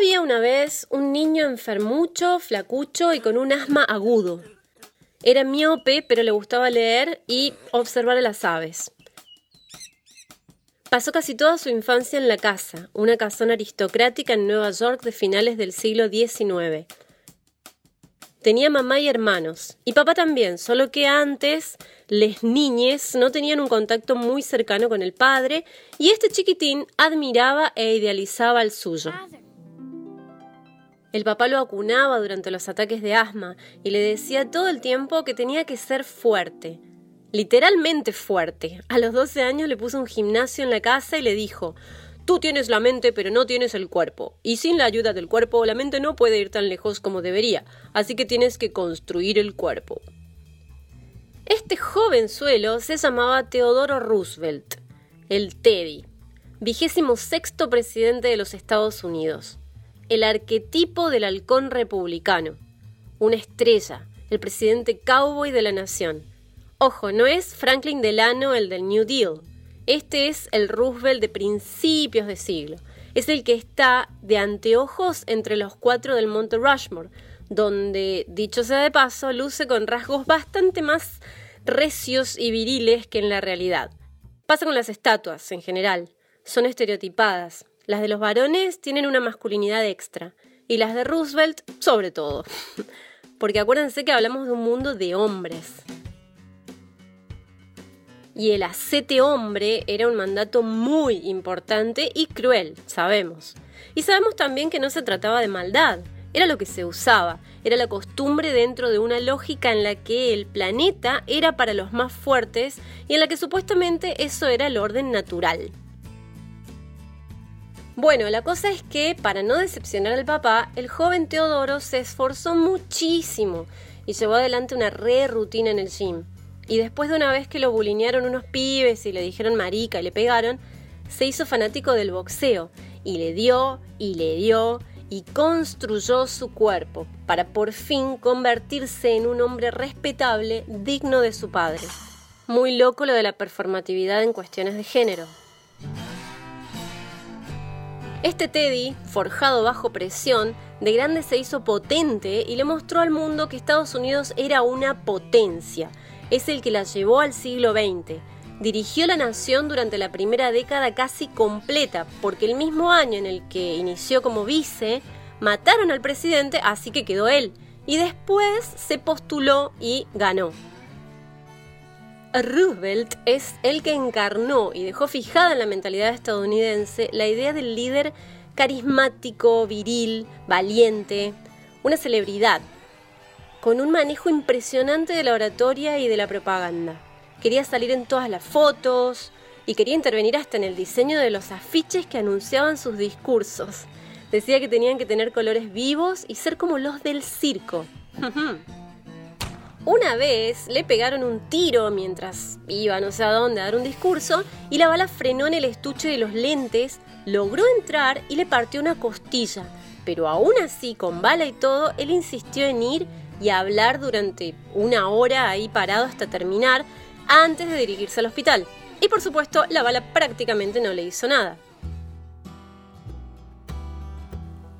había una vez un niño enfermucho, flacucho y con un asma agudo. Era miope, pero le gustaba leer y observar a las aves. Pasó casi toda su infancia en la casa, una casona aristocrática en Nueva York de finales del siglo XIX. Tenía mamá y hermanos, y papá también, solo que antes les niñes no tenían un contacto muy cercano con el padre, y este chiquitín admiraba e idealizaba al suyo. El papá lo acunaba durante los ataques de asma y le decía todo el tiempo que tenía que ser fuerte, literalmente fuerte. A los 12 años le puso un gimnasio en la casa y le dijo, Tú tienes la mente pero no tienes el cuerpo, y sin la ayuda del cuerpo la mente no puede ir tan lejos como debería, así que tienes que construir el cuerpo. Este jovenzuelo se llamaba Teodoro Roosevelt, el Teddy, vigésimo sexto presidente de los Estados Unidos, el arquetipo del halcón republicano, una estrella, el presidente cowboy de la nación. Ojo, no es Franklin Delano el del New Deal, este es el Roosevelt de principios de siglo. Es el que está de anteojos entre los cuatro del Monte Rushmore, donde, dicho sea de paso, luce con rasgos bastante más recios y viriles que en la realidad. Pasa con las estatuas, en general. Son estereotipadas. Las de los varones tienen una masculinidad extra, y las de Roosevelt, sobre todo. Porque acuérdense que hablamos de un mundo de hombres y el acete hombre era un mandato muy importante y cruel, sabemos. Y sabemos también que no se trataba de maldad, era lo que se usaba, era la costumbre dentro de una lógica en la que el planeta era para los más fuertes y en la que supuestamente eso era el orden natural. Bueno, la cosa es que, para no decepcionar al papá, el joven Teodoro se esforzó muchísimo y llevó adelante una re rutina en el gym. Y después de una vez que lo bulinearon unos pibes y le dijeron marica y le pegaron, se hizo fanático del boxeo y le dio y le dio y construyó su cuerpo para por fin convertirse en un hombre respetable digno de su padre. Muy loco lo de la performatividad en cuestiones de género. Este Teddy, forjado bajo presión, de grande se hizo potente y le mostró al mundo que Estados Unidos era una potencia es el que la llevó al siglo XX. Dirigió la nación durante la primera década casi completa, porque el mismo año en el que inició como vice, mataron al presidente, así que quedó él. Y después se postuló y ganó. Roosevelt es el que encarnó y dejó fijada en la mentalidad estadounidense la idea del líder carismático, viril, valiente, una celebridad, con un manejo impresionante de la oratoria y de la propaganda. Quería salir en todas las fotos y quería intervenir hasta en el diseño de los afiches que anunciaban sus discursos. Decía que tenían que tener colores vivos y ser como los del circo. Una vez le pegaron un tiro mientras iba no sé a dónde a dar un discurso y la bala frenó en el estuche de los lentes, logró entrar y le partió una costilla. Pero aún así, con bala y todo, él insistió en ir y hablar durante una hora ahí parado hasta terminar antes de dirigirse al hospital. Y por supuesto, la bala prácticamente no le hizo nada.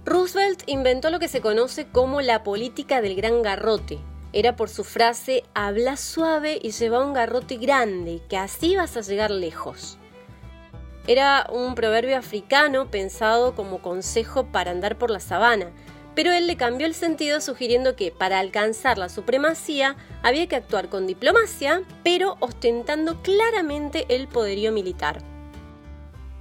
Roosevelt inventó lo que se conoce como la política del gran garrote. Era por su frase habla suave y lleva un garrote grande, que así vas a llegar lejos. Era un proverbio africano pensado como consejo para andar por la sabana, pero él le cambió el sentido sugiriendo que para alcanzar la supremacía había que actuar con diplomacia, pero ostentando claramente el poderío militar.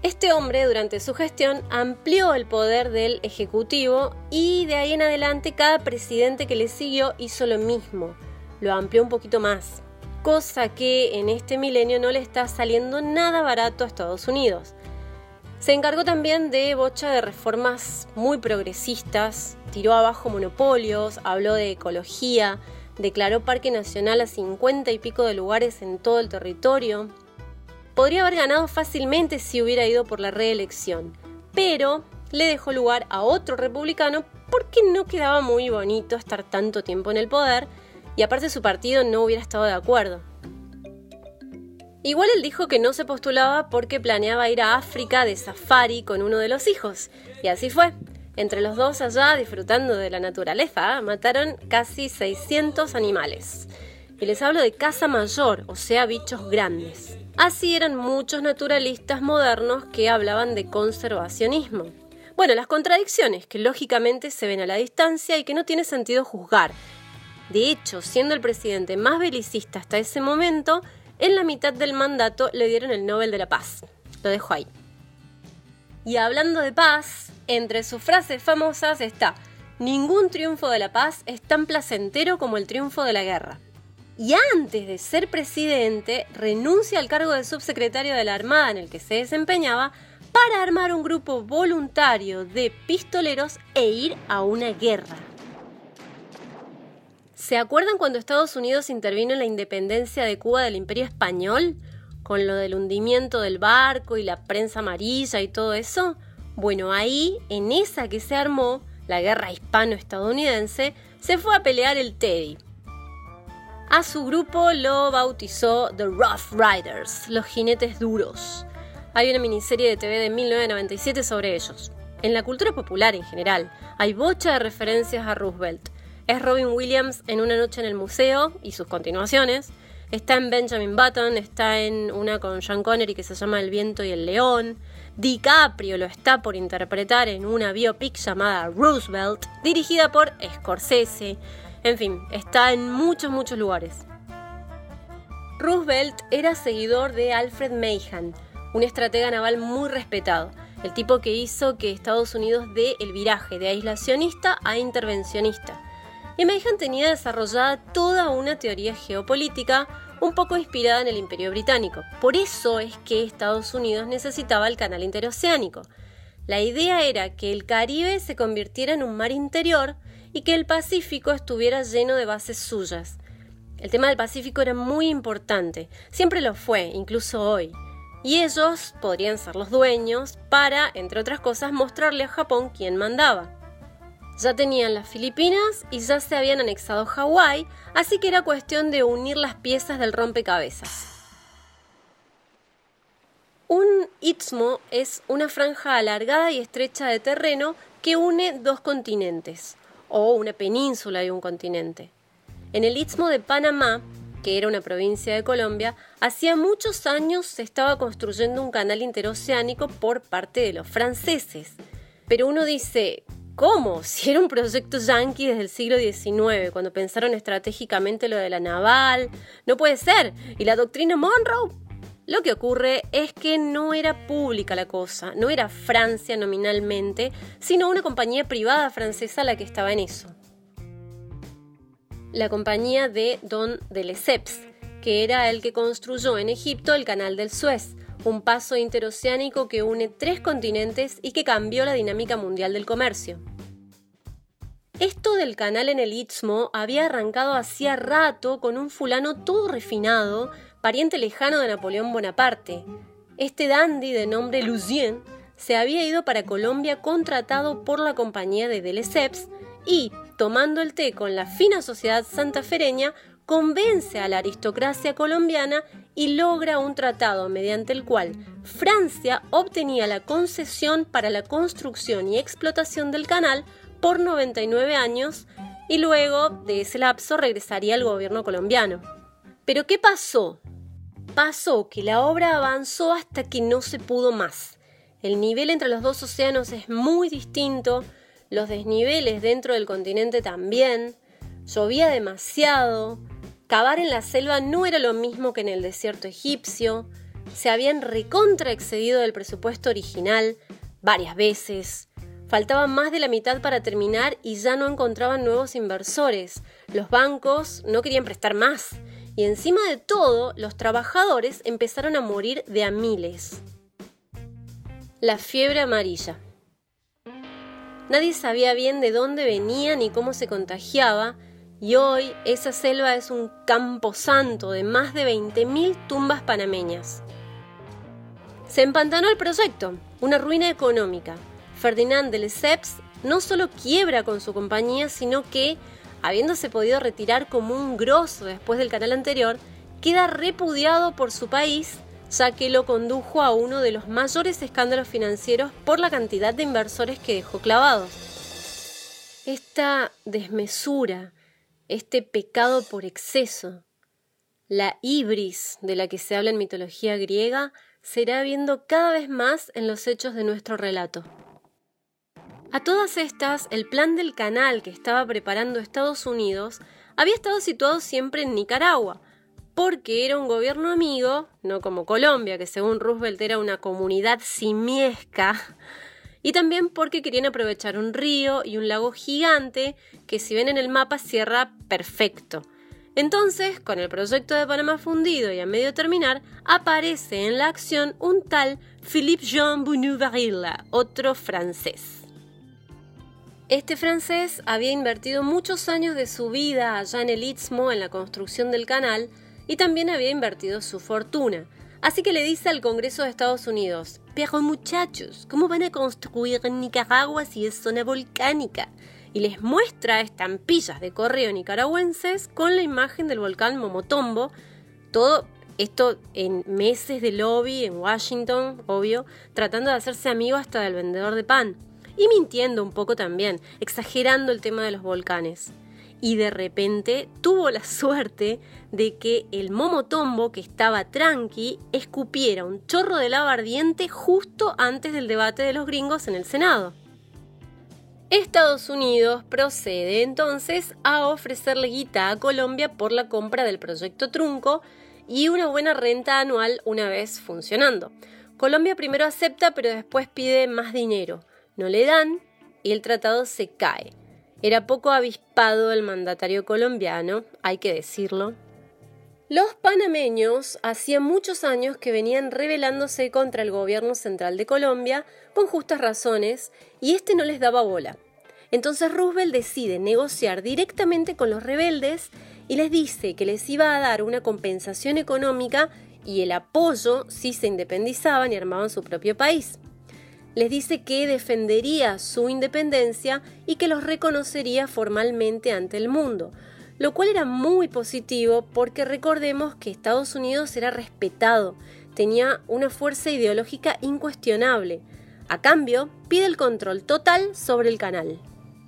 Este hombre durante su gestión amplió el poder del Ejecutivo y de ahí en adelante cada presidente que le siguió hizo lo mismo, lo amplió un poquito más, cosa que en este milenio no le está saliendo nada barato a Estados Unidos. Se encargó también de bocha de reformas muy progresistas, tiró abajo monopolios, habló de ecología, declaró parque nacional a 50 y pico de lugares en todo el territorio. Podría haber ganado fácilmente si hubiera ido por la reelección, pero le dejó lugar a otro republicano porque no quedaba muy bonito estar tanto tiempo en el poder y aparte su partido no hubiera estado de acuerdo. Igual él dijo que no se postulaba porque planeaba ir a África de safari con uno de los hijos, y así fue. Entre los dos allá, disfrutando de la naturaleza, mataron casi 600 animales. Y les hablo de caza mayor, o sea, bichos grandes. Así eran muchos naturalistas modernos que hablaban de conservacionismo. Bueno, las contradicciones que lógicamente se ven a la distancia y que no tiene sentido juzgar. De hecho, siendo el presidente más belicista hasta ese momento, en la mitad del mandato le dieron el Nobel de la Paz. Lo dejo ahí. Y hablando de paz, entre sus frases famosas está, ningún triunfo de la paz es tan placentero como el triunfo de la guerra y antes de ser presidente renuncia al cargo de subsecretario de la Armada en el que se desempeñaba para armar un grupo voluntario de pistoleros e ir a una guerra. ¿Se acuerdan cuando Estados Unidos intervino en la independencia de Cuba del Imperio Español? Con lo del hundimiento del barco y la prensa amarilla y todo eso. Bueno, ahí, en esa que se armó, la guerra hispano-estadounidense, se fue a pelear el Teddy, a su grupo lo bautizó The Rough Riders, los jinetes duros. Hay una miniserie de TV de 1997 sobre ellos. En la cultura popular en general, hay bocha de referencias a Roosevelt. Es Robin Williams en Una noche en el museo y sus continuaciones. Está en Benjamin Button, está en una con Sean Connery que se llama El viento y el león. DiCaprio lo está por interpretar en una biopic llamada Roosevelt, dirigida por Scorsese. En fin, está en muchos, muchos lugares. Roosevelt era seguidor de Alfred Mahan, un estratega naval muy respetado, el tipo que hizo que Estados Unidos dé el viraje de aislacionista a intervencionista. Y Mahan tenía desarrollada toda una teoría geopolítica un poco inspirada en el Imperio Británico. Por eso es que Estados Unidos necesitaba el canal interoceánico. La idea era que el Caribe se convirtiera en un mar interior y que el Pacífico estuviera lleno de bases suyas. El tema del Pacífico era muy importante, siempre lo fue, incluso hoy. Y ellos podrían ser los dueños para, entre otras cosas, mostrarle a Japón quién mandaba. Ya tenían las Filipinas y ya se habían anexado Hawái, así que era cuestión de unir las piezas del rompecabezas. Un istmo es una franja alargada y estrecha de terreno que une dos continentes o una península de un continente. En el istmo de Panamá, que era una provincia de Colombia, hacía muchos años se estaba construyendo un canal interoceánico por parte de los franceses. Pero uno dice, ¿cómo? Si era un proyecto yanqui desde el siglo XIX, cuando pensaron estratégicamente lo de la naval, no puede ser. ¿Y la doctrina Monroe? Lo que ocurre es que no era pública la cosa, no era Francia nominalmente, sino una compañía privada francesa la que estaba en eso. La compañía de Don de Lesseps, que era el que construyó en Egipto el Canal del Suez, un paso interoceánico que une tres continentes y que cambió la dinámica mundial del comercio. Esto del canal en el Istmo había arrancado hacía rato con un fulano todo refinado pariente lejano de Napoleón Bonaparte. Este dandy de nombre Lucien se había ido para Colombia contratado por la compañía de Delesseps y, tomando el té con la fina sociedad santafereña, convence a la aristocracia colombiana y logra un tratado mediante el cual Francia obtenía la concesión para la construcción y explotación del canal por 99 años y luego de ese lapso regresaría al gobierno colombiano. Pero ¿qué pasó? Pasó que la obra avanzó hasta que no se pudo más. El nivel entre los dos océanos es muy distinto, los desniveles dentro del continente también, llovía demasiado, cavar en la selva no era lo mismo que en el desierto egipcio, se habían recontra excedido del presupuesto original varias veces, faltaba más de la mitad para terminar y ya no encontraban nuevos inversores, los bancos no querían prestar más y encima de todo, los trabajadores empezaron a morir de a miles. La fiebre amarilla. Nadie sabía bien de dónde venía ni cómo se contagiaba, y hoy esa selva es un campo santo de más de 20.000 tumbas panameñas. Se empantanó el proyecto, una ruina económica. Ferdinand de Lesseps no solo quiebra con su compañía, sino que habiéndose podido retirar como un grosso después del canal anterior, queda repudiado por su país, ya que lo condujo a uno de los mayores escándalos financieros por la cantidad de inversores que dejó clavados. esta desmesura, este pecado por exceso, la ibris de la que se habla en mitología griega, se irá viendo cada vez más en los hechos de nuestro relato. A todas estas, el plan del canal que estaba preparando Estados Unidos había estado situado siempre en Nicaragua, porque era un gobierno amigo, no como Colombia, que según Roosevelt era una comunidad simiesca, y también porque querían aprovechar un río y un lago gigante que si ven en el mapa cierra perfecto. Entonces, con el proyecto de Panamá fundido y a medio terminar, aparece en la acción un tal Philippe Jean Barilla, otro francés. Este francés había invertido muchos años de su vida allá en el Istmo en la construcción del canal y también había invertido su fortuna. Así que le dice al Congreso de Estados Unidos, pero muchachos, ¿cómo van a construir en Nicaragua si es zona volcánica? Y les muestra estampillas de correo nicaragüenses con la imagen del volcán Momotombo, todo esto en meses de lobby en Washington, obvio, tratando de hacerse amigo hasta del vendedor de pan y mintiendo un poco también, exagerando el tema de los volcanes. Y de repente tuvo la suerte de que el momotombo, que estaba tranqui, escupiera un chorro de lava ardiente justo antes del debate de los gringos en el Senado. Estados Unidos procede entonces a ofrecerle guita a Colombia por la compra del proyecto Trunco y una buena renta anual una vez funcionando. Colombia primero acepta pero después pide más dinero no le dan y el tratado se cae. Era poco avispado el mandatario colombiano, hay que decirlo. Los panameños hacía muchos años que venían rebelándose contra el gobierno central de Colombia con justas razones y este no les daba bola. Entonces Roosevelt decide negociar directamente con los rebeldes y les dice que les iba a dar una compensación económica y el apoyo si se independizaban y armaban su propio país les dice que defendería su independencia y que los reconocería formalmente ante el mundo, lo cual era muy positivo porque recordemos que Estados Unidos era respetado, tenía una fuerza ideológica incuestionable. A cambio, pide el control total sobre el canal.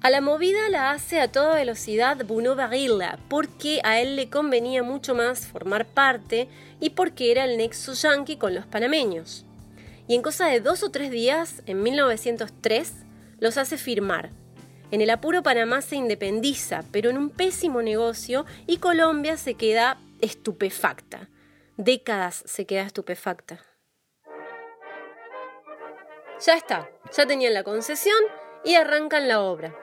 A la movida la hace a toda velocidad Bruno Barilla, porque a él le convenía mucho más formar parte y porque era el nexo yanqui con los panameños y en cosa de dos o tres días, en 1903, los hace firmar. En el apuro Panamá se independiza, pero en un pésimo negocio y Colombia se queda estupefacta. Décadas se queda estupefacta. Ya está, ya tenían la concesión y arrancan la obra.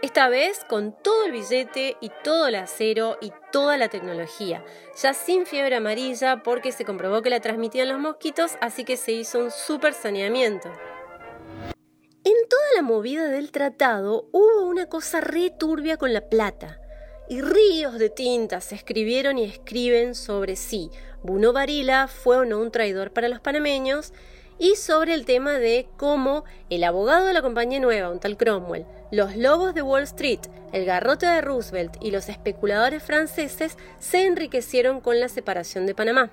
Esta vez con todo el billete y todo el acero y toda la tecnología, ya sin fiebre amarilla porque se comprobó que la transmitían los mosquitos, así que se hizo un super saneamiento. En toda la movida del tratado hubo una cosa re turbia con la plata, y ríos de tinta se escribieron y escriben sobre si Buno Varila fue o no un traidor para los panameños, y sobre el tema de cómo el abogado de la compañía nueva, un tal Cromwell, los lobos de Wall Street, el garrote de Roosevelt y los especuladores franceses se enriquecieron con la separación de Panamá.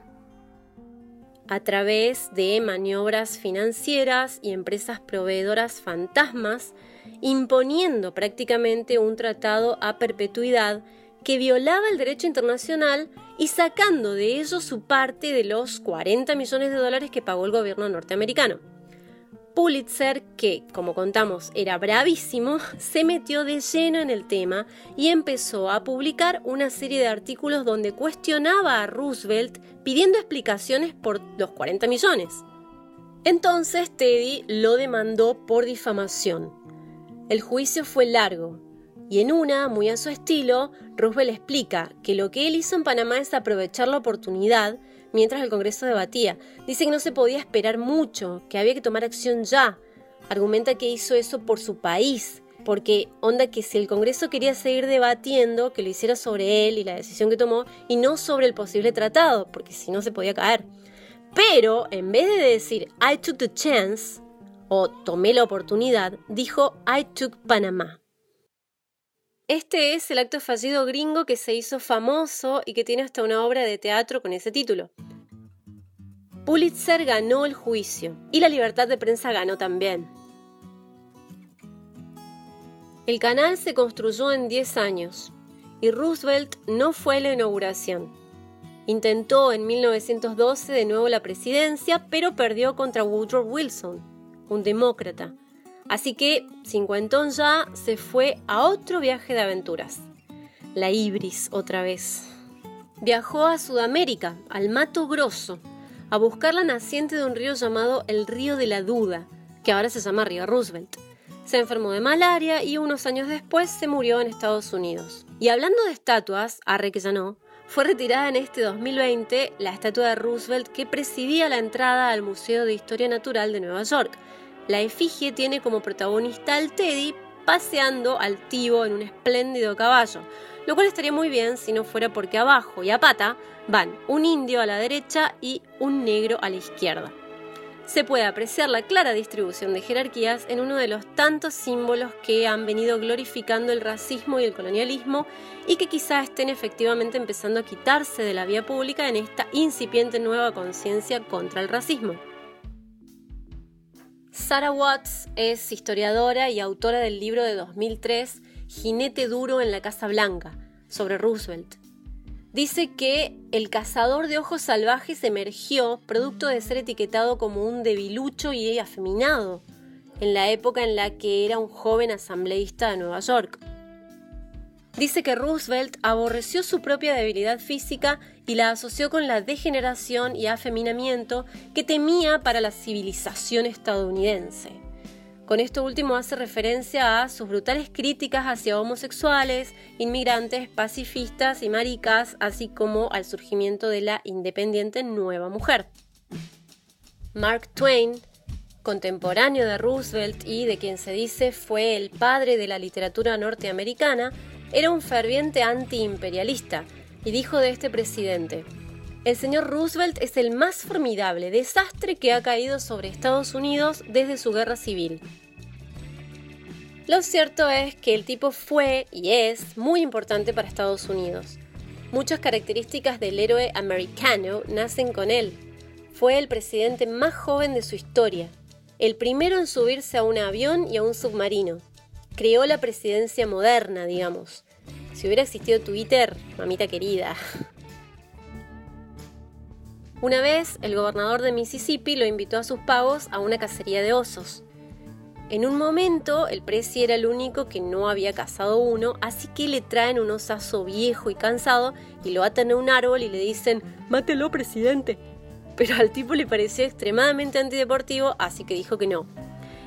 A través de maniobras financieras y empresas proveedoras fantasmas, imponiendo prácticamente un tratado a perpetuidad que violaba el derecho internacional y sacando de ello su parte de los 40 millones de dólares que pagó el gobierno norteamericano. Pulitzer, que como contamos era bravísimo, se metió de lleno en el tema y empezó a publicar una serie de artículos donde cuestionaba a Roosevelt pidiendo explicaciones por los 40 millones. Entonces Teddy lo demandó por difamación. El juicio fue largo, y en una, muy a su estilo, Roosevelt explica que lo que él hizo en Panamá es aprovechar la oportunidad mientras el Congreso debatía. Dice que no se podía esperar mucho, que había que tomar acción ya. Argumenta que hizo eso por su país, porque onda que si el Congreso quería seguir debatiendo, que lo hiciera sobre él y la decisión que tomó, y no sobre el posible tratado, porque si no se podía caer. Pero en vez de decir I took the chance o tomé la oportunidad, dijo I took Panamá. Este es el acto fallido gringo que se hizo famoso y que tiene hasta una obra de teatro con ese título. Pulitzer ganó el juicio y la libertad de prensa ganó también. El canal se construyó en 10 años y Roosevelt no fue la inauguración. Intentó en 1912 de nuevo la presidencia, pero perdió contra Woodrow Wilson, un demócrata. Así que, cincuentón ya, se fue a otro viaje de aventuras. La Ibris otra vez. Viajó a Sudamérica, al Mato Grosso, a buscar la naciente de un río llamado el Río de la Duda, que ahora se llama Río Roosevelt. Se enfermó de malaria y unos años después se murió en Estados Unidos. Y hablando de estatuas, arre que ya no, fue retirada en este 2020 la estatua de Roosevelt que presidía la entrada al Museo de Historia Natural de Nueva York. La efigie tiene como protagonista al Teddy paseando altivo en un espléndido caballo, lo cual estaría muy bien si no fuera porque abajo y a pata van un indio a la derecha y un negro a la izquierda se puede apreciar la clara distribución de jerarquías en uno de los tantos símbolos que han venido glorificando el racismo y el colonialismo y que quizá estén efectivamente empezando a quitarse de la vía pública en esta incipiente nueva conciencia contra el racismo. Sarah Watts es historiadora y autora del libro de 2003 Jinete duro en la Casa Blanca, sobre Roosevelt, dice que el cazador de ojos salvajes emergió producto de ser etiquetado como un debilucho y afeminado, en la época en la que era un joven asambleísta de Nueva York. Dice que Roosevelt aborreció su propia debilidad física y la asoció con la degeneración y afeminamiento que temía para la civilización estadounidense. Con esto último hace referencia a sus brutales críticas hacia homosexuales, inmigrantes, pacifistas y maricas, así como al surgimiento de la independiente nueva mujer. Mark Twain, contemporáneo de Roosevelt y de quien se dice fue el padre de la literatura norteamericana, era un ferviente antiimperialista y dijo de este presidente, el señor Roosevelt es el más formidable desastre que ha caído sobre Estados Unidos desde su guerra civil. Lo cierto es que el tipo fue y es muy importante para Estados Unidos. Muchas características del héroe americano nacen con él. Fue el presidente más joven de su historia, el primero en subirse a un avión y a un submarino. Creó la presidencia moderna, digamos. Si hubiera existido Twitter, mamita querida. Una vez, el gobernador de Mississippi lo invitó a sus pagos a una cacería de osos. En un momento, el presi era el único que no había cazado uno, así que le traen un osazo viejo y cansado y lo atan a un árbol y le dicen, mátelo, presidente. Pero al tipo le pareció extremadamente antideportivo, así que dijo que no.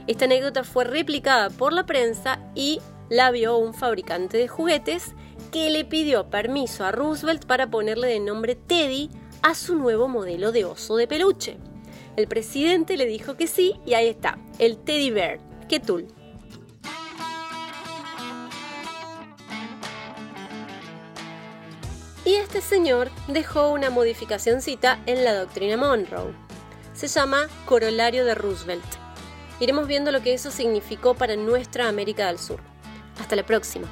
Esta anécdota fue replicada por la prensa y la vio un fabricante de juguetes que le pidió permiso a Roosevelt para ponerle de nombre Teddy a su nuevo modelo de oso de peluche. El presidente le dijo que sí y ahí está, el Teddy Bear. Ketul. Y este señor dejó una modificacióncita en la doctrina Monroe. Se llama Corolario de Roosevelt. Iremos viendo lo que eso significó para nuestra América del Sur. Hasta la próxima.